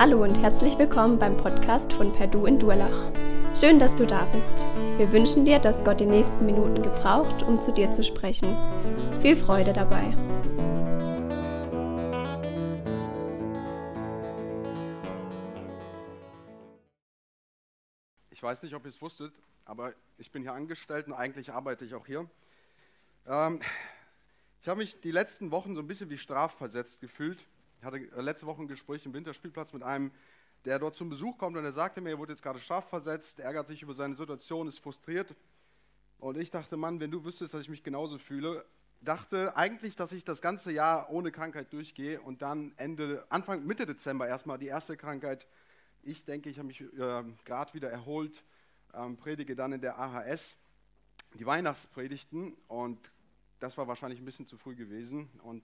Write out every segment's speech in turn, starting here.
Hallo und herzlich willkommen beim Podcast von Perdu in Durlach. Schön, dass du da bist. Wir wünschen dir, dass Gott die nächsten Minuten gebraucht, um zu dir zu sprechen. Viel Freude dabei. Ich weiß nicht, ob ihr es wusstet, aber ich bin hier angestellt und eigentlich arbeite ich auch hier. Ähm, ich habe mich die letzten Wochen so ein bisschen wie strafversetzt gefühlt. Ich hatte äh, letzte Woche ein Gespräch im Winterspielplatz mit einem, der dort zum Besuch kommt und er sagte mir, er wurde jetzt gerade strafversetzt, ärgert sich über seine Situation, ist frustriert. Und ich dachte, Mann, wenn du wüsstest, dass ich mich genauso fühle, dachte eigentlich, dass ich das ganze Jahr ohne Krankheit durchgehe und dann Ende, Anfang, Mitte Dezember erstmal die erste Krankheit. Ich denke, ich habe mich äh, gerade wieder erholt, ähm, predige dann in der AHS die Weihnachtspredigten und das war wahrscheinlich ein bisschen zu früh gewesen und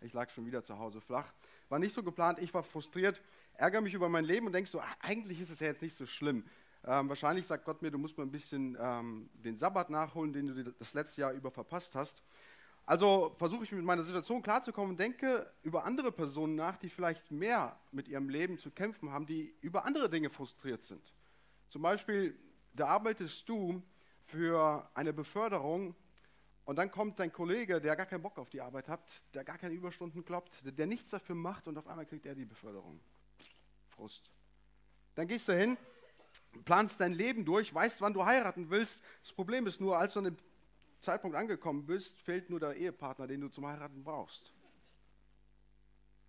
ich lag schon wieder zu Hause flach. War nicht so geplant, ich war frustriert, ärgere mich über mein Leben und denke so, ach, eigentlich ist es ja jetzt nicht so schlimm. Ähm, wahrscheinlich sagt Gott mir, du musst mal ein bisschen ähm, den Sabbat nachholen, den du das letzte Jahr über verpasst hast. Also versuche ich mit meiner Situation klarzukommen und denke über andere Personen nach, die vielleicht mehr mit ihrem Leben zu kämpfen haben, die über andere Dinge frustriert sind. Zum Beispiel, da arbeitest du für eine Beförderung und dann kommt dein Kollege, der gar keinen Bock auf die Arbeit hat, der gar keine Überstunden kloppt, der, nichts dafür macht und auf einmal kriegt er die Beförderung. Frust. Dann gehst du hin, planst dein Leben durch, weißt, wann du heiraten willst. Das Problem ist nur, als du an dem Zeitpunkt angekommen bist, fehlt nur der Ehepartner, den du zum Heiraten brauchst.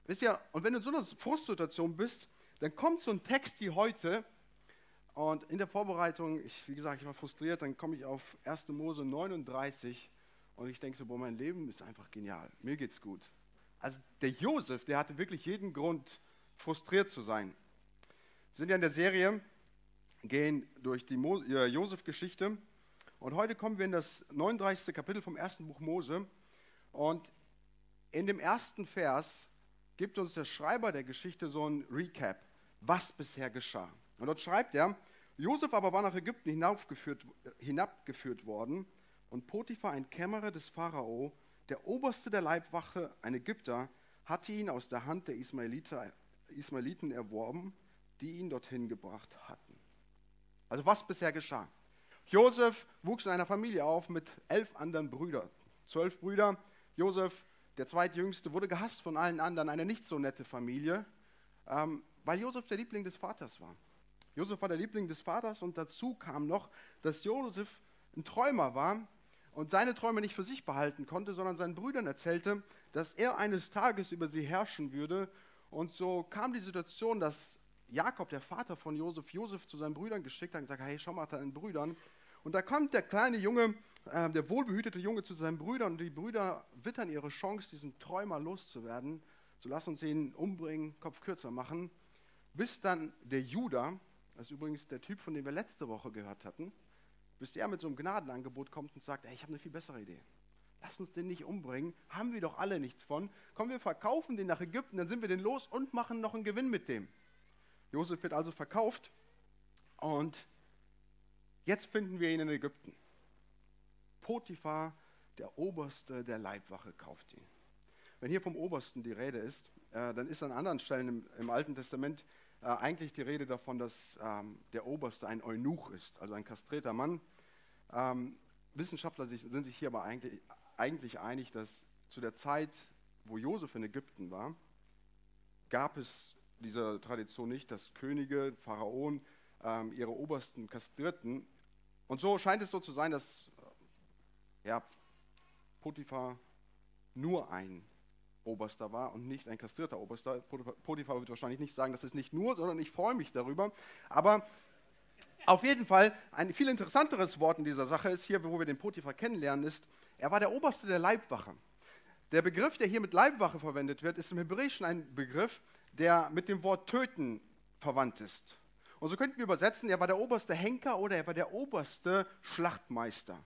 Wisst ihr, und wenn du in so einer Frustsituation bist, dann kommt so ein Text wie heute, und in der Vorbereitung, ich, wie gesagt, ich war frustriert, dann komme ich auf 1. Mose 39, und ich denke so, boah, mein Leben ist einfach genial. Mir geht's gut. Also der Josef, der hatte wirklich jeden Grund, frustriert zu sein. Wir sind ja in der Serie, gehen durch die äh, Josef-Geschichte. Und heute kommen wir in das 39. Kapitel vom ersten Buch Mose. Und in dem ersten Vers gibt uns der Schreiber der Geschichte so ein Recap, was bisher geschah. Und dort schreibt er, Josef aber war nach Ägypten hinabgeführt, hinabgeführt worden und Potiphar, ein Kämmerer des Pharao, der Oberste der Leibwache, ein Ägypter, hatte ihn aus der Hand der Ismaeliten erworben, die ihn dorthin gebracht hatten. Also was bisher geschah. Josef wuchs in einer Familie auf mit elf anderen Brüdern. Zwölf Brüder. Josef, der zweitjüngste, wurde gehasst von allen anderen. Eine nicht so nette Familie, ähm, weil Josef der Liebling des Vaters war. Josef war der Liebling des Vaters und dazu kam noch, dass Josef ein Träumer war und seine Träume nicht für sich behalten konnte, sondern seinen Brüdern erzählte, dass er eines Tages über sie herrschen würde. Und so kam die Situation, dass Jakob, der Vater von Josef, Josef zu seinen Brüdern geschickt hat und gesagt, hey, schau mal deinen Brüdern. Und da kommt der kleine Junge, äh, der wohlbehütete Junge zu seinen Brüdern und die Brüder wittern ihre Chance, diesen Träumer loszuwerden. So lass uns ihn umbringen, Kopf kürzer machen. Bis dann der Judah, das ist übrigens der Typ, von dem wir letzte Woche gehört hatten, bis er mit so einem Gnadenangebot kommt und sagt, ey, ich habe eine viel bessere Idee. Lass uns den nicht umbringen, haben wir doch alle nichts von. Komm, wir verkaufen den nach Ägypten, dann sind wir den los und machen noch einen Gewinn mit dem. Josef wird also verkauft und jetzt finden wir ihn in Ägypten. Potiphar, der Oberste der Leibwache, kauft ihn. Wenn hier vom Obersten die Rede ist, äh, dann ist an anderen Stellen im, im Alten Testament äh, eigentlich die Rede davon, dass ähm, der Oberste ein Eunuch ist, also ein kastrierter Mann. Ähm, Wissenschaftler sich, sind sich hier aber eigentlich, eigentlich einig, dass zu der Zeit, wo Josef in Ägypten war, gab es diese Tradition nicht, dass Könige, Pharaonen ähm, ihre Obersten kastrierten. Und so scheint es so zu sein, dass äh, ja, Potiphar nur ein Oberster war und nicht ein kastrierter Oberster. Potiphar wird wahrscheinlich nicht sagen, das ist nicht nur, sondern ich freue mich darüber. Aber auf jeden Fall ein viel interessanteres Wort in dieser Sache ist hier, wo wir den Potiphar kennenlernen, ist, er war der Oberste der Leibwache. Der Begriff, der hier mit Leibwache verwendet wird, ist im Hebräischen ein Begriff, der mit dem Wort töten verwandt ist. Und so könnten wir übersetzen, er war der oberste Henker oder er war der oberste Schlachtmeister.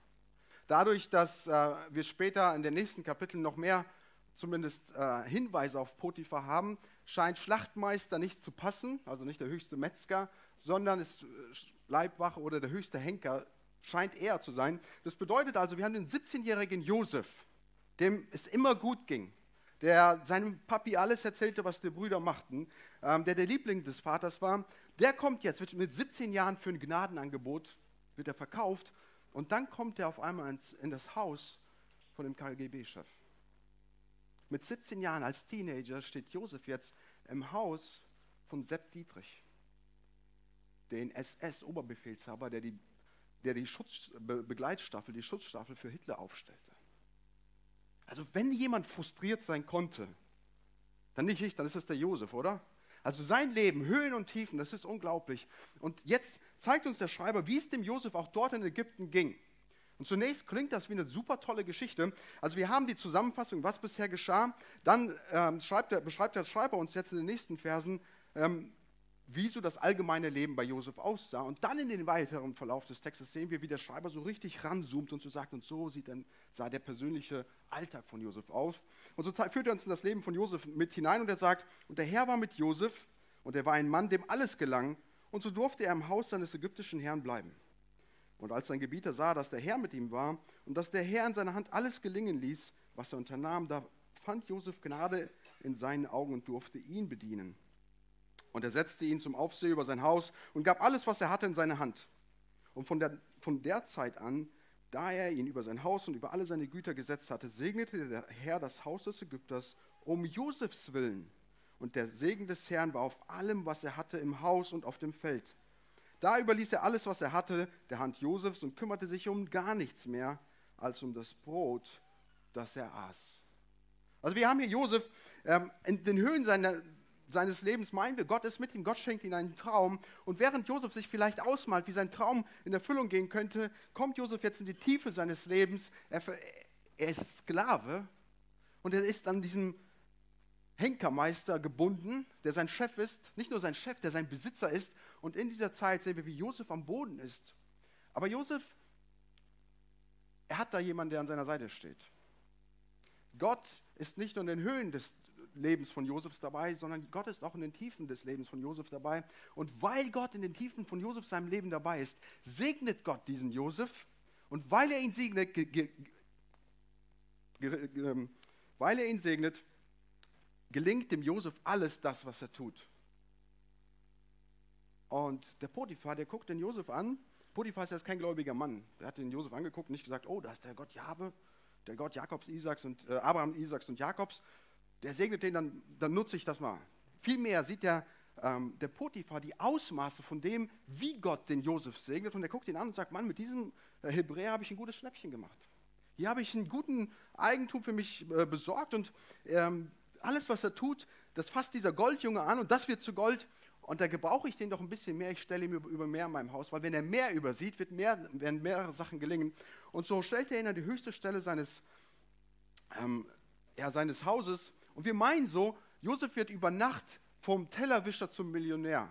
Dadurch, dass äh, wir später in den nächsten Kapiteln noch mehr zumindest äh, Hinweise auf Potiphar haben, scheint Schlachtmeister nicht zu passen, also nicht der höchste Metzger, sondern ist äh, Leibwache oder der höchste Henker scheint er zu sein. Das bedeutet also, wir haben den 17-jährigen Josef, dem es immer gut ging, der seinem Papi alles erzählte, was die Brüder machten, ähm, der der Liebling des Vaters war, der kommt jetzt, wird mit 17 Jahren für ein Gnadenangebot, wird er verkauft und dann kommt er auf einmal ins, in das Haus von dem KGB-Chef. Mit 17 Jahren als Teenager steht Josef jetzt im Haus von Sepp Dietrich, den SS-Oberbefehlshaber, der die, der die Schutz, Be Begleitstaffel, die Schutzstaffel für Hitler aufstellte. Also wenn jemand frustriert sein konnte, dann nicht ich, dann ist es der Josef, oder? Also sein Leben, Höhen und Tiefen, das ist unglaublich. Und jetzt zeigt uns der Schreiber, wie es dem Josef auch dort in Ägypten ging. Und zunächst klingt das wie eine super tolle Geschichte. Also wir haben die Zusammenfassung, was bisher geschah. Dann ähm, der, beschreibt der Schreiber uns jetzt in den nächsten Versen, ähm, wie so das allgemeine Leben bei Josef aussah. Und dann in den weiteren Verlauf des Textes sehen wir, wie der Schreiber so richtig ranzoomt und so sagt, und so sieht dann, sah der persönliche Alltag von Josef aus. Und so führt er uns in das Leben von Josef mit hinein und er sagt, und der Herr war mit Josef und er war ein Mann, dem alles gelang, und so durfte er im Haus seines ägyptischen Herrn bleiben. Und als sein Gebieter sah, dass der Herr mit ihm war und dass der Herr in seiner Hand alles gelingen ließ, was er unternahm, da fand Josef Gnade in seinen Augen und durfte ihn bedienen. Und er setzte ihn zum Aufseher über sein Haus und gab alles, was er hatte, in seine Hand. Und von der, von der Zeit an, da er ihn über sein Haus und über alle seine Güter gesetzt hatte, segnete der Herr das Haus des Ägypters um Josefs willen. Und der Segen des Herrn war auf allem, was er hatte im Haus und auf dem Feld. Da überließ er alles, was er hatte, der Hand Josefs und kümmerte sich um gar nichts mehr als um das Brot, das er aß. Also wir haben hier Josef ähm, in den Höhen seiner, seines Lebens meinen wir, Gott ist mit ihm, Gott schenkt ihm einen Traum. Und während Josef sich vielleicht ausmalt, wie sein Traum in Erfüllung gehen könnte, kommt Josef jetzt in die Tiefe seines Lebens. Er, er ist Sklave und er ist an diesem Henkermeister gebunden, der sein Chef ist, nicht nur sein Chef, der sein Besitzer ist. Und in dieser Zeit sehen wir, wie Josef am Boden ist. Aber Josef, er hat da jemanden, der an seiner Seite steht. Gott ist nicht nur in den Höhen des Lebens von Josefs dabei, sondern Gott ist auch in den Tiefen des Lebens von Josef dabei. Und weil Gott in den Tiefen von Josef seinem Leben dabei ist, segnet Gott diesen Josef. Und weil er ihn segnet, ähm, weil er ihn segnet, gelingt dem Josef alles das, was er tut. Und der Potiphar, der guckt den Josef an. Potiphar ist jetzt kein gläubiger Mann. Der hat den Josef angeguckt und nicht gesagt, oh, da ist der Gott Jahwe, der Gott Jakobs, Isaaks und äh, Abraham, Isaaks und Jakobs der segnet den, dann, dann nutze ich das mal. Vielmehr sieht der, ähm, der Potiphar die Ausmaße von dem, wie Gott den Josef segnet. Und er guckt ihn an und sagt, Mann, mit diesem äh, Hebräer habe ich ein gutes Schnäppchen gemacht. Hier habe ich einen guten Eigentum für mich äh, besorgt und ähm, alles, was er tut, das fasst dieser Goldjunge an und das wird zu Gold. Und da gebrauche ich den doch ein bisschen mehr. Ich stelle ihm über, über mehr in meinem Haus, weil wenn er mehr übersieht, wird mehr, werden mehrere Sachen gelingen. Und so stellt er ihn an die höchste Stelle seines, ähm, ja, seines Hauses und wir meinen so, Josef wird über Nacht vom Tellerwischer zum Millionär.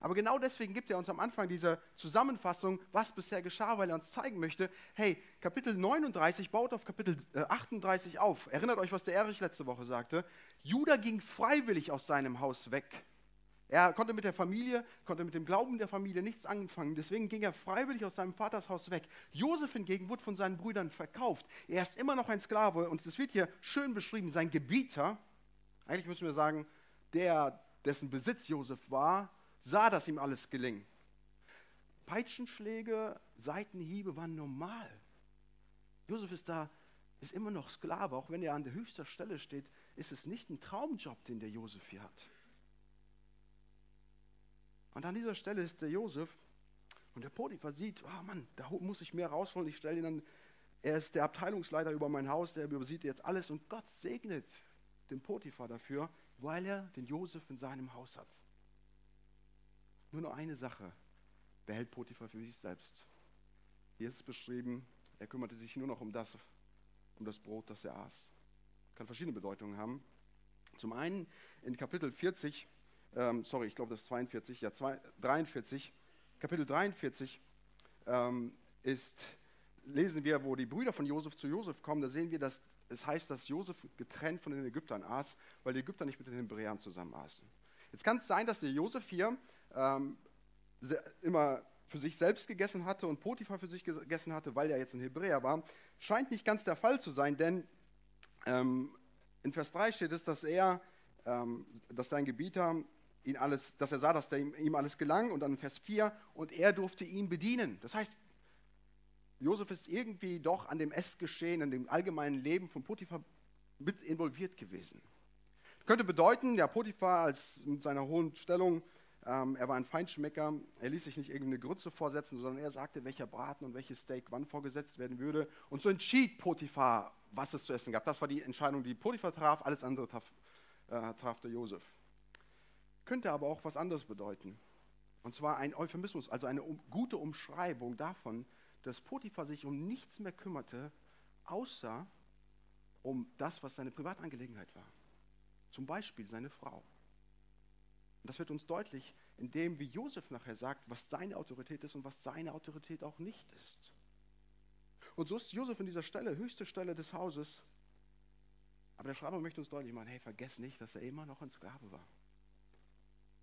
Aber genau deswegen gibt er uns am Anfang diese Zusammenfassung, was bisher geschah, weil er uns zeigen möchte, hey, Kapitel 39 baut auf Kapitel 38 äh, auf. Erinnert euch, was der Erich letzte Woche sagte. Judah ging freiwillig aus seinem Haus weg. Er konnte mit der Familie, konnte mit dem Glauben der Familie nichts anfangen. Deswegen ging er freiwillig aus seinem Vaters Haus weg. Josef hingegen wurde von seinen Brüdern verkauft. Er ist immer noch ein Sklave und es wird hier schön beschrieben. Sein Gebieter, eigentlich müssen wir sagen, der, dessen Besitz Josef war, sah, dass ihm alles geling. Peitschenschläge, Seitenhiebe waren normal. Josef ist da, ist immer noch Sklave, auch wenn er an der höchsten Stelle steht, ist es nicht ein Traumjob, den der Josef hier hat. Und an dieser Stelle ist der Josef und der Potiphar sieht, oh Mann, da muss ich mehr rausholen. Ich stelle ihn dann, er ist der Abteilungsleiter über mein Haus, der übersieht jetzt alles und Gott segnet den Potiphar dafür, weil er den Josef in seinem Haus hat. Nur noch eine Sache behält Potiphar für sich selbst. Hier ist es beschrieben, er kümmerte sich nur noch um das, um das Brot, das er aß. Kann verschiedene Bedeutungen haben. Zum einen in Kapitel 40 ähm, sorry, ich glaube, das ist 42, ja, zwei, 43, Kapitel 43 ähm, ist, lesen wir, wo die Brüder von Josef zu Josef kommen, da sehen wir, dass es heißt, dass Josef getrennt von den Ägyptern aß, weil die Ägypter nicht mit den Hebräern zusammen aßen. Jetzt kann es sein, dass der Josef hier ähm, immer für sich selbst gegessen hatte und Potiphar für sich gegessen hatte, weil er jetzt ein Hebräer war. Scheint nicht ganz der Fall zu sein, denn ähm, In Vers 3 steht es, dass er, ähm, dass sein Gebieter ihn alles, dass er sah, dass ihm, ihm alles gelang. Und dann Vers 4, und er durfte ihn bedienen. Das heißt, Josef ist irgendwie doch an dem Essgeschehen, an dem allgemeinen Leben von Potiphar mit involviert gewesen. Könnte bedeuten, der Potiphar als mit seiner hohen Stellung, ähm, er war ein Feinschmecker, er ließ sich nicht irgendeine Grütze vorsetzen, sondern er sagte, welcher Braten und welches Steak wann vorgesetzt werden würde. Und so entschied Potiphar, was es zu essen gab. Das war die Entscheidung, die Potiphar traf, alles andere traf, äh, traf der Josef. Könnte aber auch was anderes bedeuten. Und zwar ein Euphemismus, also eine um, gute Umschreibung davon, dass Potiphar sich um nichts mehr kümmerte, außer um das, was seine Privatangelegenheit war. Zum Beispiel seine Frau. Und das wird uns deutlich, indem, wie Josef nachher sagt, was seine Autorität ist und was seine Autorität auch nicht ist. Und so ist Josef in dieser Stelle, höchste Stelle des Hauses. Aber der Schreiber möchte uns deutlich machen, hey, vergess nicht, dass er immer noch ein Sklave war.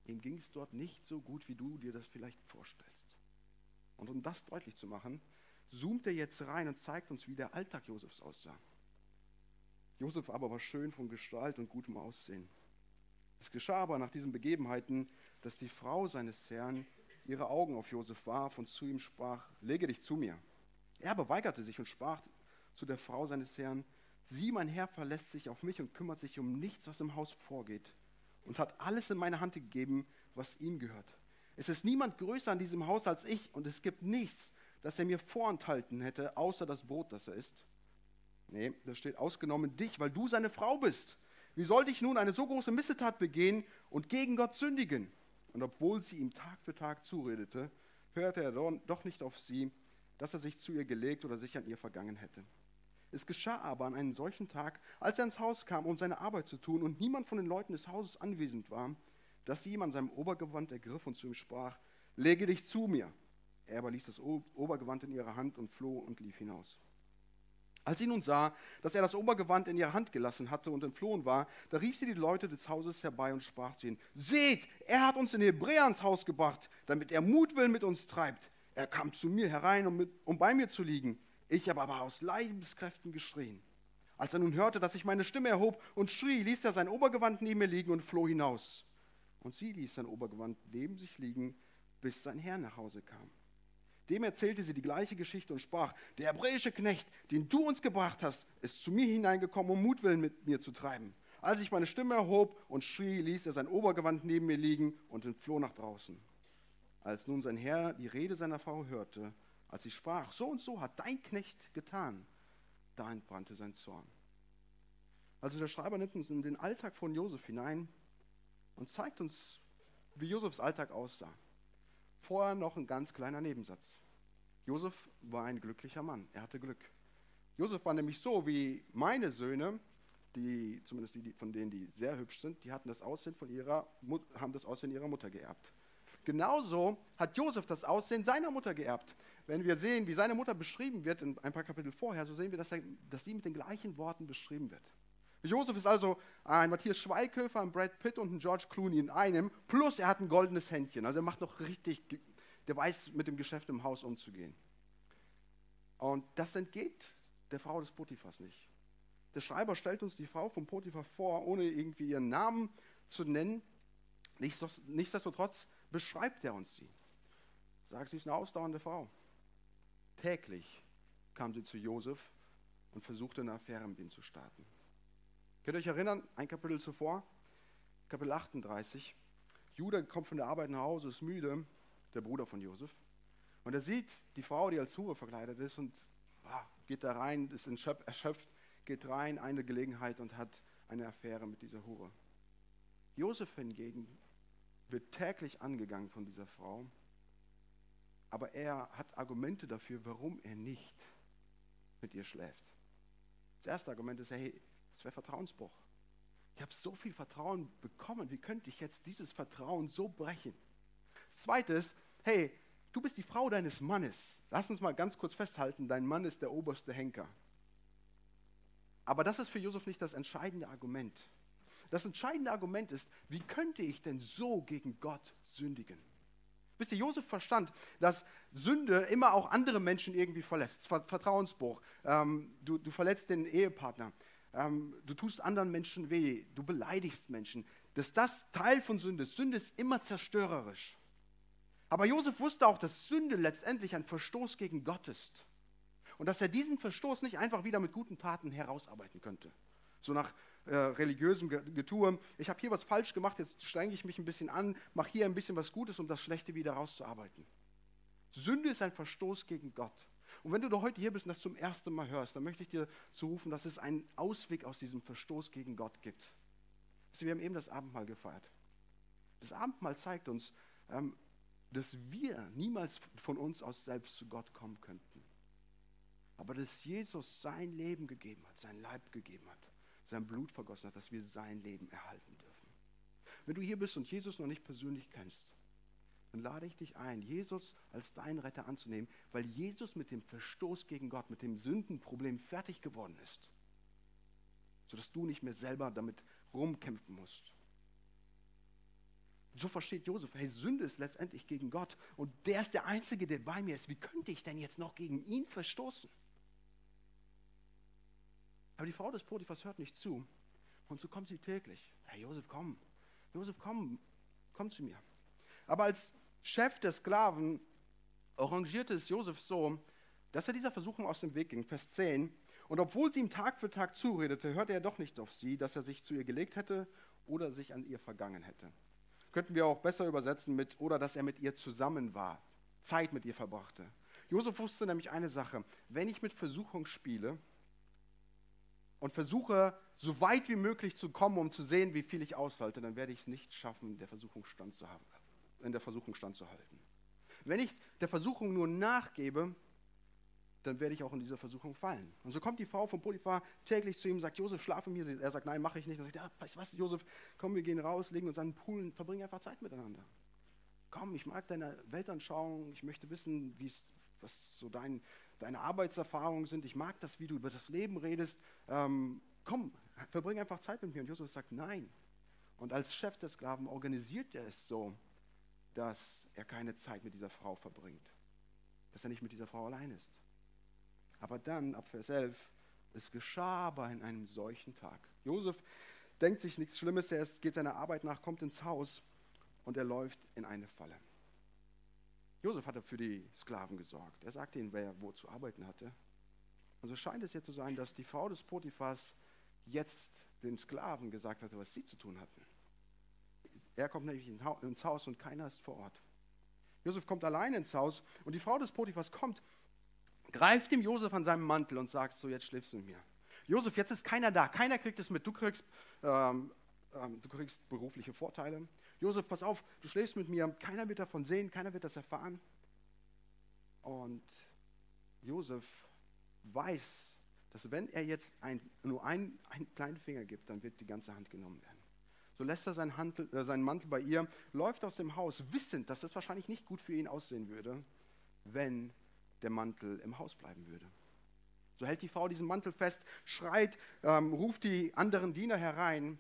Ihm ging es dort nicht so gut, wie du dir das vielleicht vorstellst. Und um das deutlich zu machen, zoomt er jetzt rein und zeigt uns, wie der Alltag Josefs aussah. Josef aber war schön von Gestalt und gutem Aussehen. Es geschah aber nach diesen Begebenheiten, dass die Frau seines Herrn ihre Augen auf Josef warf und zu ihm sprach, lege dich zu mir. Er aber weigerte sich und sprach zu der Frau seines Herrn, sieh, mein Herr verlässt sich auf mich und kümmert sich um nichts, was im Haus vorgeht und hat alles in meine Hand gegeben, was ihm gehört. Es ist niemand größer an diesem Haus als ich und es gibt nichts, das er mir vorenthalten hätte, außer das Brot, das er isst. Nee, da steht ausgenommen dich, weil du seine Frau bist. Wie sollte ich nun eine so große Missetat begehen und gegen Gott sündigen? Und obwohl sie ihm Tag für Tag zuredete, hörte er doch nicht auf sie, dass er sich zu ihr gelegt oder sich an ihr vergangen hätte. Es geschah aber an einem solchen Tag, als er ins Haus kam, um seine Arbeit zu tun, und niemand von den Leuten des Hauses anwesend war, dass sie ihm an seinem Obergewand ergriff und zu ihm sprach, lege dich zu mir. Er aber ließ das Obergewand in ihrer Hand und floh und lief hinaus. Als sie nun sah, dass er das Obergewand in ihrer Hand gelassen hatte und entflohen war, da rief sie die Leute des Hauses herbei und sprach zu ihnen, seht, er hat uns in Hebräer ins Haus gebracht, damit er Mutwill mit uns treibt. Er kam zu mir herein, um, mit, um bei mir zu liegen. Ich habe aber aus Lebenskräften geschrien. Als er nun hörte, dass ich meine Stimme erhob und schrie, ließ er sein Obergewand neben mir liegen und floh hinaus. Und sie ließ sein Obergewand neben sich liegen, bis sein Herr nach Hause kam. Dem erzählte sie die gleiche Geschichte und sprach, der hebräische Knecht, den du uns gebracht hast, ist zu mir hineingekommen, um Mutwillen mit mir zu treiben. Als ich meine Stimme erhob und schrie, ließ er sein Obergewand neben mir liegen und entfloh nach draußen. Als nun sein Herr die Rede seiner Frau hörte, als sie sprach, so und so hat dein Knecht getan, da entbrannte sein Zorn. Also der Schreiber nimmt uns in den Alltag von Josef hinein und zeigt uns, wie Josefs Alltag aussah. Vorher noch ein ganz kleiner Nebensatz. Josef war ein glücklicher Mann. Er hatte Glück. Josef war nämlich so wie meine Söhne, die, zumindest die, von denen, die sehr hübsch sind, die hatten das Aussehen von ihrer, haben das Aussehen ihrer Mutter geerbt. Genauso hat Josef das Aussehen seiner Mutter geerbt. Wenn wir sehen, wie seine Mutter beschrieben wird in ein paar Kapitel vorher, so sehen wir, dass, er, dass sie mit den gleichen Worten beschrieben wird. Josef ist also ein Matthias Schweighöfer, ein Brad Pitt und ein George Clooney in einem, plus er hat ein goldenes Händchen. Also er macht noch richtig, der weiß mit dem Geschäft im Haus umzugehen. Und das entgeht der Frau des Potiphas nicht. Der Schreiber stellt uns die Frau von Potiphar vor, ohne irgendwie ihren Namen zu nennen. Nichtsdestotrotz beschreibt er uns sie. Sagt, sie ist eine ausdauernde Frau. Täglich kam sie zu Josef und versuchte eine Affäre mit ihm zu starten. Könnt ihr euch erinnern, ein Kapitel zuvor, Kapitel 38, Judah kommt von der Arbeit nach Hause, ist müde, der Bruder von Josef, und er sieht die Frau, die als Hure verkleidet ist und ah, geht da rein, ist erschöpft, geht rein, eine Gelegenheit und hat eine Affäre mit dieser Hure. Josef hingegen wird täglich angegangen von dieser Frau, aber er hat Argumente dafür, warum er nicht mit ihr schläft. Das erste Argument ist, hey, das wäre Vertrauensbruch. Ich habe so viel Vertrauen bekommen, wie könnte ich jetzt dieses Vertrauen so brechen? Das zweite ist, hey, du bist die Frau deines Mannes. Lass uns mal ganz kurz festhalten, dein Mann ist der oberste Henker. Aber das ist für Josef nicht das entscheidende Argument. Das entscheidende Argument ist, wie könnte ich denn so gegen Gott sündigen? Wisst ihr, Josef verstand, dass Sünde immer auch andere Menschen irgendwie verletzt. Vertrauensbruch. Ähm, du, du verletzt den Ehepartner. ähm, du tust anderen Menschen weh, du beleidigst Menschen, dass das Teil von Sünde ist. Sünde ist immer zerstörerisch. Aber Josef wusste auch, dass Sünde letztendlich ein Verstoß gegen Gott ist. Und dass er diesen Verstoß nicht einfach wieder mit guten Taten herausarbeiten könnte. So nach äh, religiösem Getue. Ich habe hier was falsch gemacht, jetzt strenge ich mich ein bisschen an, mache hier ein bisschen was Gutes, um das Schlechte wieder rauszuarbeiten. Sünde ist ein Verstoß gegen Gott. Und wenn du heute hier bist und das zum ersten Mal hörst, dann möchte ich dir zurufen, dass es einen Ausweg aus diesem Verstoß gegen Gott gibt. Wir haben eben das Abendmahl gefeiert. Das Abendmahl zeigt uns, ähm, dass wir niemals von uns aus selbst zu Gott kommen könnten. Aber dass Jesus sein Leben gegeben hat, sein Leib gegeben hat, sein Blut vergossen hat, dass wir sein Leben erhalten dürfen. Wenn du hier bist und Jesus noch nicht persönlich kennst, dann lade ich dich ein, Jesus als deinen Retter anzunehmen, weil Jesus mit dem Verstoß gegen Gott, mit dem Sündenproblem fertig geworden ist, sodass du nicht mehr selber damit rumkämpfen musst. So versteht Josef, hey, Sünde ist letztendlich gegen Gott und der ist der Einzige, der bei mir ist. Wie könnte ich denn jetzt noch gegen ihn verstoßen? Aber die Frau des Potiphas hört nicht zu und so kommt sie täglich. Hey, Josef, komm, Josef, komm, komm zu mir. Aber als Chef der Sklaven arrangierte es Josef so, dass er dieser Versuchung aus dem Weg ging. Vers 10. Und obwohl sie ihm Tag für Tag zuredete, hörte er doch nicht auf sie, dass er sich zu ihr gelegt hätte oder sich an ihr vergangen hätte. Könnten wir auch besser übersetzen mit, oder dass er mit ihr zusammen war, Zeit mit ihr verbrachte. Josef wusste nämlich eine Sache, wenn ich mit Versuchung spiele und versuche, so weit wie möglich zu kommen, um zu sehen, wie viel ich aushalte, dann werde ich es nicht schaffen, der Versuchung standzuhalten in der Versuchung standzuhalten. Wenn ich der Versuchung nur nachgebe, dann werde ich auch in dieser Versuchung fallen. Und so kommt die Frau von Potiphar täglich zu ihm und sagt, Josef, schlafe mir. Er sagt, nein, mache ich nicht. Und sagt, ja, weißt du was, Josef, komm, wir gehen raus, legen uns an den Pool und verbringen einfach Zeit miteinander. Komm, ich mag deine Weltanschauung, ich möchte wissen, was so dein, deine Arbeitserfahrungen sind. Ich mag das, wie du über das Leben redest. Ähm, komm, verbring einfach Zeit mit mir. Und Josef sagt, nein. Und als Chef der Sklaven organisiert er es so, dass er keine Zeit mit dieser Frau verbringt, dass er nicht mit dieser Frau allein ist. Aber dann, ab Vers 11, es geschah aber in einem solchen Tag. Josef denkt sich nichts Schlimmes, er geht seiner Arbeit nach, kommt ins Haus und er läuft in eine Falle. Josef hatte für die Sklaven gesorgt. Er sagte ihnen, wer wo zu arbeiten hatte. Und so scheint es jetzt zu sein, dass die Frau des Potiphas jetzt den Sklaven gesagt hatte, was sie zu tun hatten. Er kommt nämlich ins Haus und keiner ist vor Ort. Josef kommt allein ins Haus und die Frau des Potiphas kommt, greift dem Josef an seinem Mantel und sagt, so jetzt schläfst du mit mir. Josef, jetzt ist keiner da, keiner kriegt es mit, du kriegst, ähm, ähm, du kriegst berufliche Vorteile. Josef, pass auf, du schläfst mit mir, keiner wird davon sehen, keiner wird das erfahren. Und Josef weiß, dass wenn er jetzt ein, nur einen, einen kleinen Finger gibt, dann wird die ganze Hand genommen werden. So lässt er seinen, Handel, äh, seinen Mantel bei ihr, läuft aus dem Haus, wissend, dass das wahrscheinlich nicht gut für ihn aussehen würde, wenn der Mantel im Haus bleiben würde. So hält die Frau diesen Mantel fest, schreit, ähm, ruft die anderen Diener herein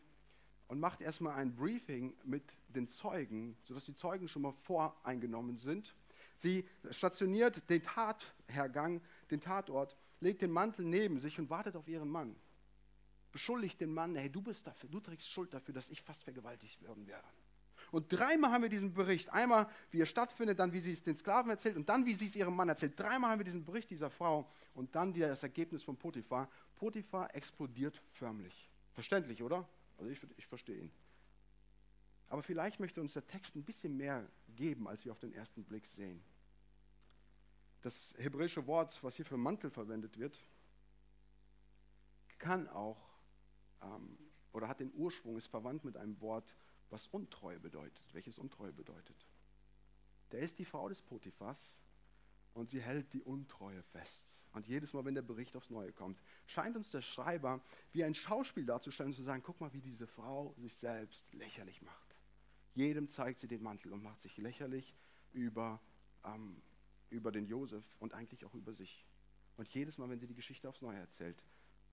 und macht erstmal ein Briefing mit den Zeugen, sodass die Zeugen schon mal voreingenommen sind. Sie stationiert den Tathergang, den Tatort, legt den Mantel neben sich und wartet auf ihren Mann beschuldigt den Mann, hey, du bist dafür, du trägst Schuld dafür, dass ich fast vergewaltigt worden wäre. Und dreimal haben wir diesen Bericht. Einmal, wie er stattfindet, dann, wie sie es den Sklaven erzählt und dann, wie sie es ihrem Mann erzählt. Dreimal haben wir diesen Bericht dieser Frau und dann das Ergebnis von Potiphar. Potiphar explodiert förmlich. Verständlich, oder? Also ich, ich verstehe ihn. Aber vielleicht möchte uns der Text ein bisschen mehr geben, als wir auf den ersten Blick sehen. Das hebräische Wort, was hier für Mantel verwendet wird, kann auch ähm, oder hat den Ursprung, ist verwandt mit einem Wort, was Untreue bedeutet. Welches Untreue bedeutet? Der ist die Frau des Potiphas und sie hält die Untreue fest. Und jedes Mal, wenn der Bericht aufs Neue kommt, scheint uns der Schreiber wie ein Schauspiel darzustellen und zu sagen, guck mal, wie diese Frau sich selbst lächerlich macht. Jedem zeigt sie den Mantel und macht sich lächerlich über, ähm, über den Josef und eigentlich auch über sich. Und jedes Mal, wenn sie die Geschichte aufs Neue erzählt,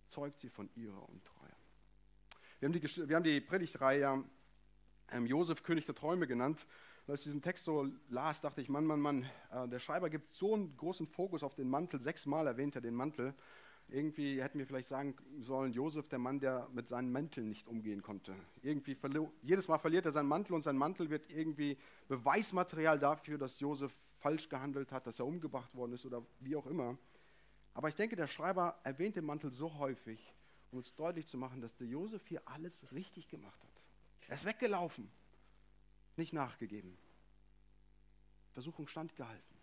zeugt sie von ihrer Untreue. Wir haben die, wir haben die Predigtreihe ähm, Josef, König der Träume genannt. Als ich diesen Text so las, dachte ich, Mann, Mann, Mann, äh, der Schreiber gibt so einen großen Fokus auf den Mantel. Sechsmal erwähnt er den Mantel. Irgendwie hätten wir vielleicht sagen sollen, Josef, der Mann, der mit seinen Mänteln nicht umgehen konnte. Irgendwie jedes Mal verliert er seinen Mantel und sein Mantel wird irgendwie Beweismaterial dafür, dass Josef falsch gehandelt hat, dass er umgebracht worden ist oder wie auch immer. Aber ich denke, der Schreiber erwähnt den Mantel so häufig, um uns deutlich zu machen, dass der Josef hier alles richtig gemacht hat. Er ist weggelaufen, nicht nachgegeben. Versuchung standgehalten.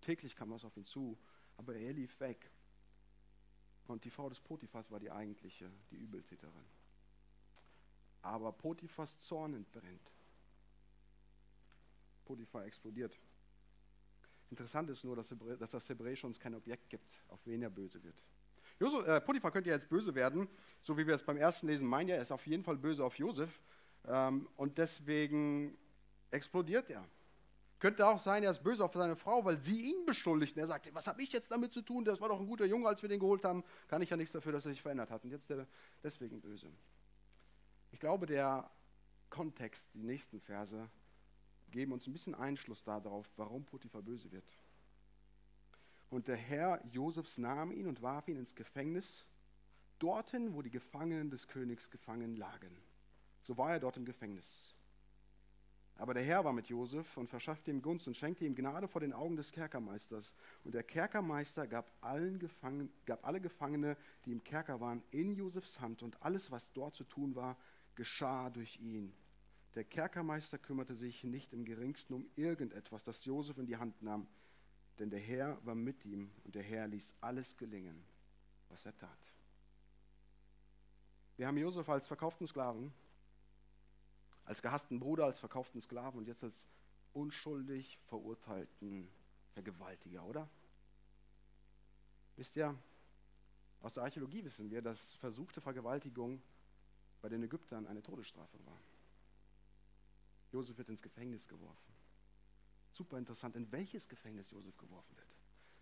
Täglich kam was auf ihn zu, aber er lief weg. Und die Frau des Potiphas war die eigentliche, die Übeltäterin. Aber Potiphas Zorn entbrennt. Potiphar explodiert. Interessant ist nur, dass, das Hebräisch uns kein Objekt gibt, auf wen er böse wird. Josef, äh, Potiphar könnte ja jetzt böse werden, so wie wir es beim ersten Lesen meinen. Ja, er ist auf jeden Fall böse auf Josef. Ähm, und deswegen explodiert er. Könnte auch sein, er ist böse auf seine Frau, weil sie ihn beschuldigt. Er sagt, was habe ich jetzt damit zu tun? Das war doch ein guter Junge, als wir den geholt haben. Kann ich ja nichts dafür, dass er sich verändert hat. Und jetzt ist er deswegen böse. Ich glaube, der Kontext, die nächsten Verse, geben uns ein bisschen Einschluss darauf, warum Potiphar böse wird. Und der Herr Josefs nahm ihn und warf ihn ins Gefängnis, dorthin, wo die Gefangenen des Königs gefangen lagen. So war er dort im Gefängnis. Aber der Herr war mit Josef und verschaffte ihm Gunst und schenkte ihm Gnade vor den Augen des Kerkermeisters. Und der Kerkermeister gab, allen Gefangen, gab alle Gefangene, die im Kerker waren, in Josefs Hand. Und alles, was dort zu tun war, geschah durch ihn. Der Kerkermeister kümmerte sich nicht im geringsten um irgendetwas, das Josef in die Hand nahm. Denn der Herr war mit ihm und der Herr ließ alles gelingen, was er tat. Wir haben Josef als verkauften Sklaven als gehassten Bruder, als verkauften Sklaven und jetzt als unschuldig verurteilten Vergewaltiger, oder? Wisst ihr, aus der Archäologie wissen wir, dass versuchte Vergewaltigung bei den Ägyptern eine Todesstrafe war. Josef wird ins Gefängnis geworfen. Super interessant, in welches Gefängnis Josef geworfen wird.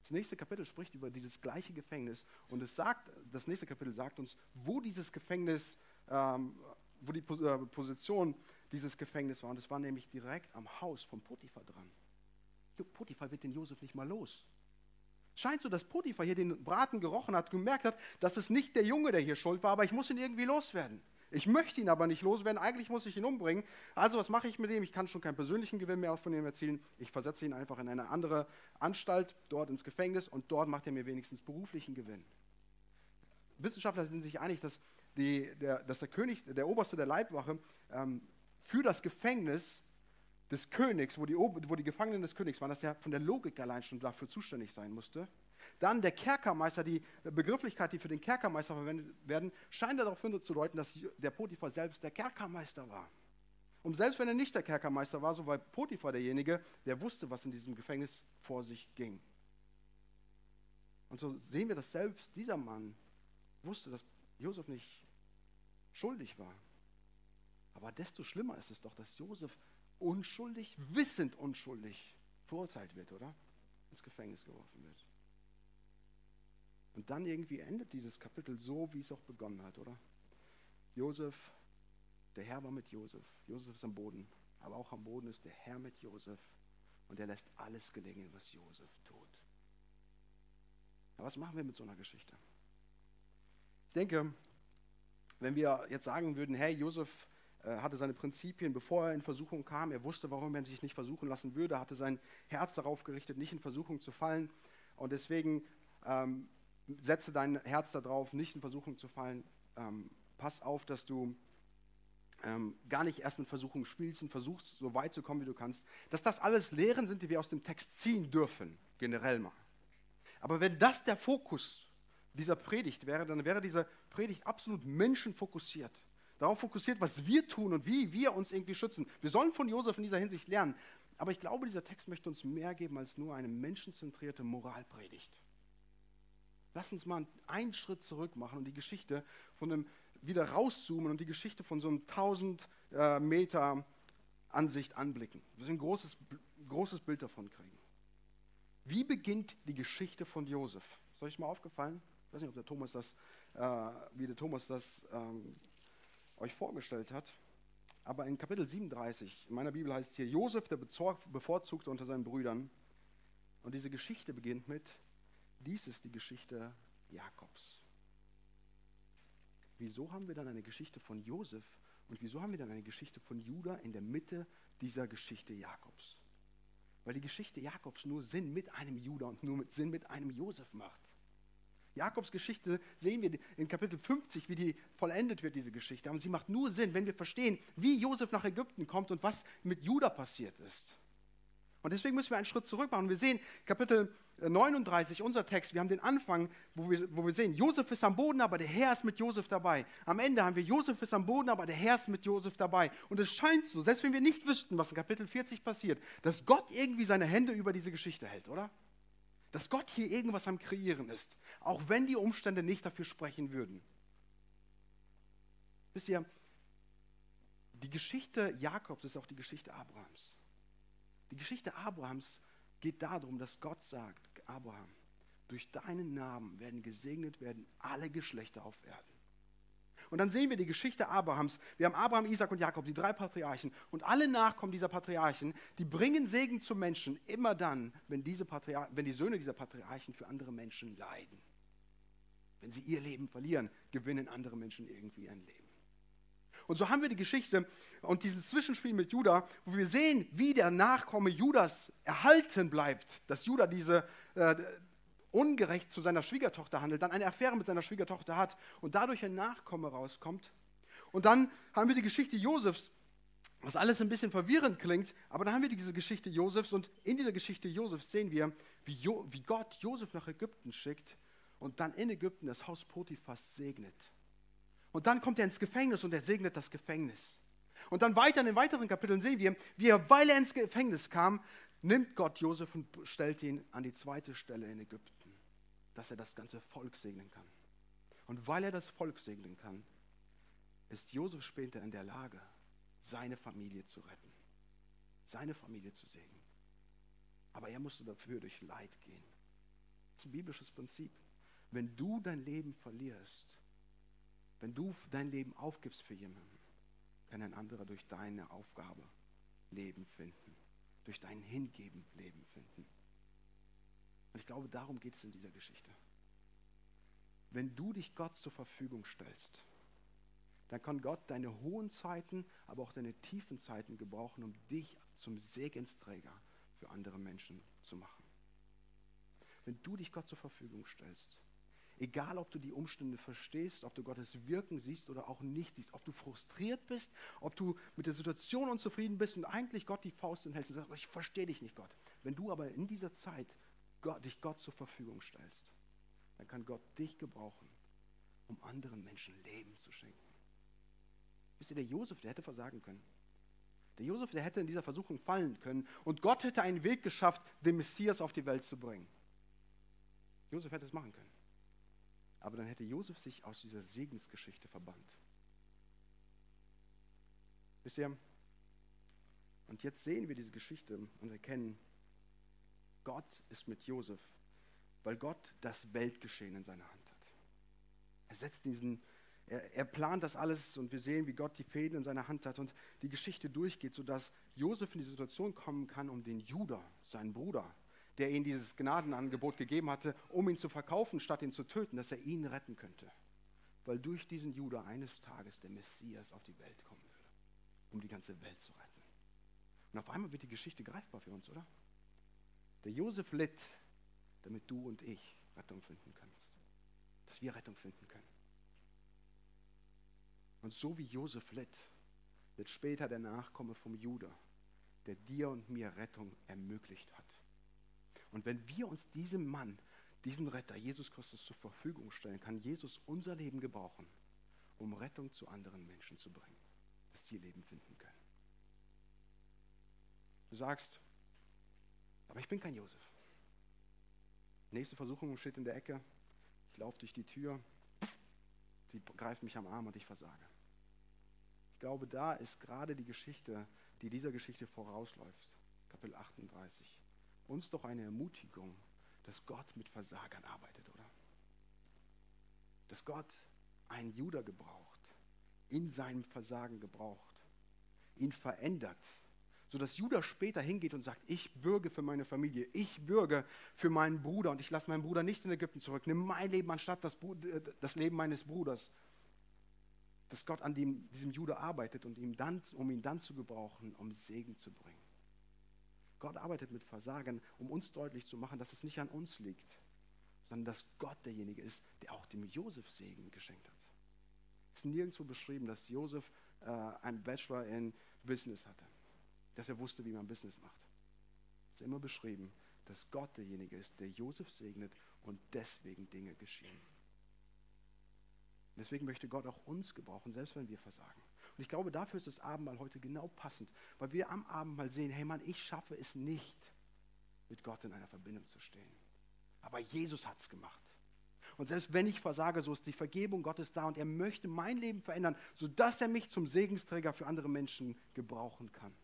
Das nächste Kapitel spricht über dieses gleiche Gefängnis und es sagt, das nächste Kapitel sagt uns, wo dieses Gefängnis ähm, wo die äh, Position dieses Gefängnisses war. Und es war nämlich direkt am Haus von Potiphar dran. Potiphar wird den Josef nicht mal los. Scheint so, dass Potiphar hier den Braten gerochen hat, gemerkt hat, dass es nicht der Junge, der hier schuld war, aber ich muss ihn irgendwie loswerden. Ich möchte ihn aber nicht loswerden, eigentlich muss ich ihn umbringen. Also was mache ich mit ihm? Ich kann schon keinen persönlichen Gewinn mehr von ihm erzielen. Ich versetze ihn einfach in eine andere Anstalt, dort ins Gefängnis und dort macht er mir wenigstens beruflichen Gewinn. Wissenschaftler sind sich einig, dass die, der, dass der König, der Oberste der Leibwache, ähm, für das Gefängnis des Königs, wo die, wo die Gefangenen des Königs waren, dass er von der Logik allein schon dafür zuständig sein musste. Dann der Kerkermeister, die Begrifflichkeit, die für den Kerkermeister verwendet werden, scheint darauf hinzudeuten, dass der Potiphar selbst der Kerkermeister war. Und selbst wenn er nicht der Kerkermeister war, so war Potiphar derjenige, der wusste, was in diesem Gefängnis vor sich ging. Und so sehen wir, dass selbst dieser Mann wusste, dass Josef nicht schuldig war. Aber desto schlimmer ist es doch, dass Josef unschuldig, wissend unschuldig verurteilt wird, oder? Ins Gefängnis geworfen wird. Und dann irgendwie endet dieses Kapitel so, wie es auch begonnen hat, oder? Josef, der Herr war mit Josef. Josef ist am Boden. Aber auch am Boden ist der Herr mit Josef. Und er lässt alles gelingen, was Josef tut. Aber was machen wir mit so einer Geschichte? Ich denke, wenn wir jetzt sagen würden, hey, Josef äh, hatte seine Prinzipien, bevor er in Versuchung kam, er wusste, warum er sich nicht versuchen lassen würde, hatte sein Herz darauf gerichtet, nicht in Versuchung zu fallen und deswegen ähm, setze dein Herz darauf, nicht in Versuchung zu fallen. Ähm, pass auf, dass du ähm, gar nicht erst mit Versuchung spielst und versuchst, so weit zu kommen, wie du kannst. Dass das alles Lehren sind, die wir aus dem Text ziehen dürfen, generell mal. Aber wenn das der Fokus dieser Predigt wäre, dann wäre diese Predigt absolut menschenfokussiert. Darauf fokussiert, was wir tun und wie wir uns irgendwie schützen. Wir sollen von Josef in dieser Hinsicht lernen. Aber ich glaube, dieser Text möchte uns mehr geben als nur eine menschenzentrierte Moralpredigt. Lass uns mal einen Schritt zurück machen und die Geschichte von dem wieder rauszoomen und die Geschichte von so einem 1000 äh, Meter Ansicht anblicken. Wir ein großes, großes Bild davon kriegen. Wie beginnt die Geschichte von Josef? Ist euch mal aufgefallen? Ich weiß nicht, ob der Thomas das, äh, wie der Thomas das ähm, euch vorgestellt hat. Aber in Kapitel 37, in meiner Bibel heißt hier, Josef, der bevorzugte unter seinen Brüdern. Und diese Geschichte beginnt mit, dies ist die Geschichte Jakobs. Wieso haben wir dann eine Geschichte von Josef und wieso haben wir dann eine Geschichte von Judah in der Mitte dieser Geschichte Jakobs? Weil die Geschichte Jakobs nur Sinn mit einem Judah und nur mit Sinn mit einem Josef macht. Jakobs Geschichte sehen wir in Kapitel 50, wie die vollendet wird, diese Geschichte. Und sie macht nur Sinn, wenn wir verstehen, wie Josef nach Ägypten kommt und was mit Judah passiert ist. Und deswegen müssen wir einen Schritt zurück machen. Wir sehen Kapitel 39, unser Text, wir haben den Anfang, wo wir, wo wir sehen, Josef ist am Boden, aber der Herr ist mit Josef dabei. Am Ende haben wir, Josef ist am Boden, aber der Herr ist mit Josef dabei. Und es scheint so, selbst wenn wir nicht wüssten, was in Kapitel 40 passiert, dass Gott irgendwie seine Hände über diese Geschichte hält, oder? Dass Gott hier irgendwas am Kreieren ist, auch wenn die Umstände nicht dafür sprechen würden. Wisst ihr, die Geschichte Jakobs ist auch die Geschichte Abrahams. Die Geschichte Abrahams geht darum, dass Gott sagt, Abraham, durch deinen Namen werden gesegnet werden alle Geschlechter auf Erden. Und dann sehen wir die Geschichte Abrahams. Wir haben Abraham, Isaac und Jakob, die drei Patriarchen. Und alle Nachkommen dieser Patriarchen, die bringen Segen zu Menschen immer dann, wenn, diese wenn die Söhne dieser Patriarchen für andere Menschen leiden. Wenn sie ihr Leben verlieren, gewinnen andere Menschen irgendwie ein Leben. Und so haben wir die Geschichte und dieses Zwischenspiel mit Judah, wo wir sehen, wie der Nachkomme Judas erhalten bleibt, dass Judah diese äh, ungerecht zu seiner Schwiegertochter handelt, dann eine Affäre mit seiner Schwiegertochter hat und dadurch ein Nachkomme rauskommt. Und dann haben wir die Geschichte Josefs, was alles ein bisschen verwirrend klingt, aber dann haben wir diese Geschichte Josefs und in dieser Geschichte Josefs sehen wir, wie, jo, wie Gott Josef nach Ägypten schickt und dann in Ägypten das Haus Potiphas segnet. Und dann kommt er ins Gefängnis und er segnet das Gefängnis. Und dann weiter in den weiteren Kapiteln sehen wir, wie er, weil er ins Gefängnis kam, nimmt Gott Josef und stellt ihn an die zweite Stelle in Ägypten, dass er das ganze Volk segnen kann. Und weil er das Volk segnen kann, ist Josef später in der Lage, seine Familie zu retten, seine Familie zu segnen. Aber er musste dafür durch Leid gehen. Das ist ein biblisches Prinzip. Wenn du dein Leben verlierst, wenn du dein Leben aufgibst für jemanden, kann ein anderer durch deine Aufgabe Leben finden, durch dein Hingeben Leben finden. Und ich glaube, darum geht es in dieser Geschichte. Wenn du dich Gott zur Verfügung stellst, dann kann Gott deine hohen Zeiten, aber auch deine tiefen Zeiten gebrauchen, um dich zum Segensträger für andere Menschen zu machen. Wenn du dich Gott zur Verfügung stellst, Egal, ob du die Umstände verstehst, ob du Gottes Wirken siehst oder auch nicht siehst, ob du frustriert bist, ob du mit der Situation unzufrieden bist und eigentlich Gott die Faust in und sagst, ich verstehe dich nicht, Gott. Wenn du aber in dieser Zeit Gott, dich Gott zur Verfügung stellst, dann kann Gott dich gebrauchen, um anderen Menschen Leben zu schenken. Wisst ihr, der Josef, der hätte versagen können. Der Josef, der hätte in dieser Versuchung fallen können und Gott hätte einen Weg geschafft, den Messias auf die Welt zu bringen. Josef hätte es machen können. Aber dann hätte Josef sich aus dieser Segensgeschichte verbannt. Wisst ihr? Und jetzt sehen wir diese Geschichte und erkennen, Gott ist mit Josef, weil Gott das Weltgeschehen in seiner Hand hat. Er setzt diesen, er, er, plant das alles und wir sehen, wie Gott die Fäden in seiner Hand hat und die Geschichte durchgeht, sodass Josef in die Situation kommen kann, um den Judah, seinen Bruder, der ihm dieses Gnadenangebot gegeben hatte, um ihn zu verkaufen, statt ihn zu töten, dass er ihn retten könnte. Weil durch diesen Judah eines Tages der Messias auf die Welt kommen würde, um die ganze Welt zu retten. Und auf einmal wird die Geschichte greifbar für uns, oder? Der Josef litt, damit du und ich Rettung finden kannst. Dass wir Rettung finden können. Und so wie Josef litt, wird später der Nachkomme vom Judah, der dir und mir Rettung ermöglicht hat. Und wenn wir uns diesem Mann, diesem Retter, Jesus Christus zur Verfügung stellen, kann Jesus unser Leben gebrauchen, um Rettung zu anderen Menschen zu bringen, dass sie Leben finden können. Du sagst, aber ich bin kein Josef. Nächste Versuchung steht in der Ecke. Ich laufe durch die Tür. Sie greift mich am Arm und ich versage. Ich glaube, da ist gerade die Geschichte, die dieser Geschichte vorausläuft. Kapitel 38 uns doch eine Ermutigung, dass Gott mit Versagern arbeitet, oder? Dass Gott einen Judah gebraucht, in seinem Versagen gebraucht, ihn verändert, sodass Judah später hingeht und sagt, ich bürge für meine Familie, ich bürge für meinen Bruder und ich lasse meinen Bruder nicht in Ägypten zurück, nimm mein Leben anstatt das, das Leben meines Bruders. Dass Gott an dem, diesem Judah arbeitet und ihm dann, um ihn dann zu gebrauchen, um Segen zu bringen. Gott arbeitet mit Versagen, um uns deutlich zu machen, dass es nicht an uns liegt, sondern dass Gott derjenige ist, der auch dem Josef Segen geschenkt hat. Es ist nirgendwo beschrieben, dass Josef äh, einen Bachelor in Business hatte dass er wusste, wie man Business macht. Es ist immer beschrieben, dass Gott derjenige ist, der Josef segnet und deswegen Dinge geschehen. Deswegen möchte Gott auch uns gebrauchen, selbst wenn wir versagen. Und ich glaube, dafür ist das Abendmahl heute genau passend, weil wir am Abendmahl sehen, hey Mann, ich schaffe es nicht, mit Gott in einer Verbindung zu stehen. Aber Jesus hat es gemacht. Und selbst wenn ich versage, so ist die Vergebung Gottes da und er möchte mein Leben verändern, sodass er mich zum Segensträger für andere Menschen gebrauchen kann.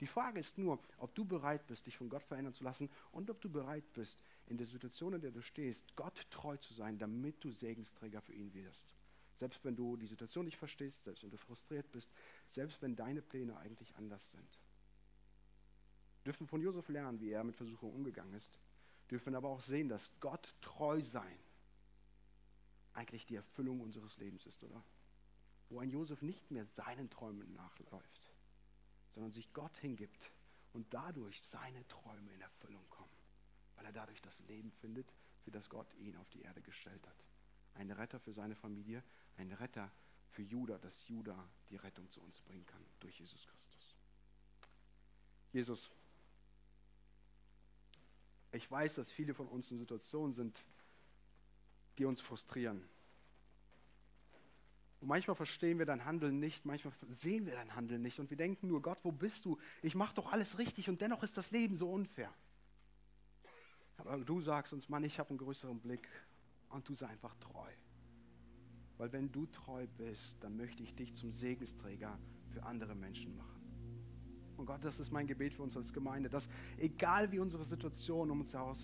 Die Frage ist nur, ob du bereit bist, dich von Gott verändern zu lassen und ob du bereit bist, in der Situation, in der du stehst, Gott treu zu sein, damit du Segensträger für ihn wirst. Selbst wenn du die Situation nicht verstehst, selbst wenn du frustriert bist, selbst wenn deine Pläne eigentlich anders sind. Wir dürfen von Josef lernen, wie er mit Versuchungen umgegangen ist, dürfen aber auch sehen, dass Gott treu sein eigentlich die Erfüllung unseres Lebens ist, oder? Wo ein Josef nicht mehr seinen Träumen nachläuft, sondern sich Gott hingibt und dadurch seine Träume in Erfüllung kommen, weil er dadurch das Leben findet, für das Gott ihn auf die Erde gestellt hat. Ein Retter für seine Familie, ein Retter für Judah, dass Judah die Rettung zu uns bringen kann durch Jesus Christus. Jesus, ich weiß, dass viele von uns in Situationen sind, die uns frustrieren, und manchmal verstehen wir dein Handeln nicht, manchmal sehen wir dein Handeln nicht und wir denken nur, Gott, wo bist du? Ich mache doch alles richtig und dennoch ist das Leben so unfair. Aber du sagst uns, Mann, ich habe einen größeren Blick und du sei einfach treu. Weil wenn du treu bist, dann möchte ich dich zum Segensträger für andere Menschen machen. Und Gott, das ist mein Gebet für uns als Gemeinde, dass egal wie unsere Situation um uns herum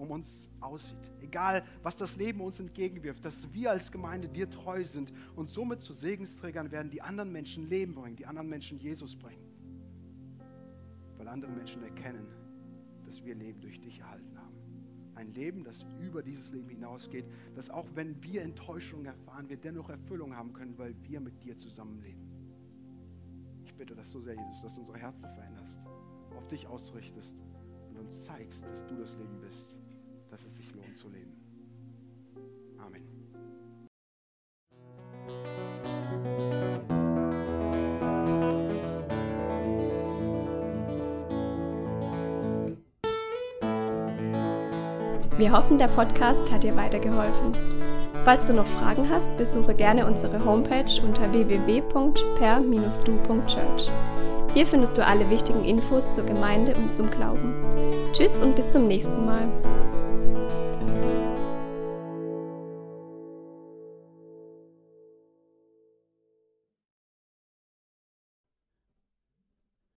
um uns aussieht. Egal, was das Leben uns entgegenwirft, dass wir als Gemeinde dir treu sind und somit zu Segensträgern werden, die anderen Menschen Leben bringen, die anderen Menschen Jesus bringen. Weil andere Menschen erkennen, dass wir Leben durch dich erhalten haben. Ein Leben, das über dieses Leben hinausgeht, dass auch wenn wir Enttäuschung erfahren, wir dennoch Erfüllung haben können, weil wir mit dir zusammenleben. Ich bitte das so sehr, Jesus, dass du unsere Herzen veränderst, auf dich ausrichtest und uns zeigst, dass du das Leben bist dass es sich lohnt zu leben. Amen. Wir hoffen, der Podcast hat dir weitergeholfen. Falls du noch Fragen hast, besuche gerne unsere Homepage unter www.per-du.church. Hier findest du alle wichtigen Infos zur Gemeinde und zum Glauben. Tschüss und bis zum nächsten Mal.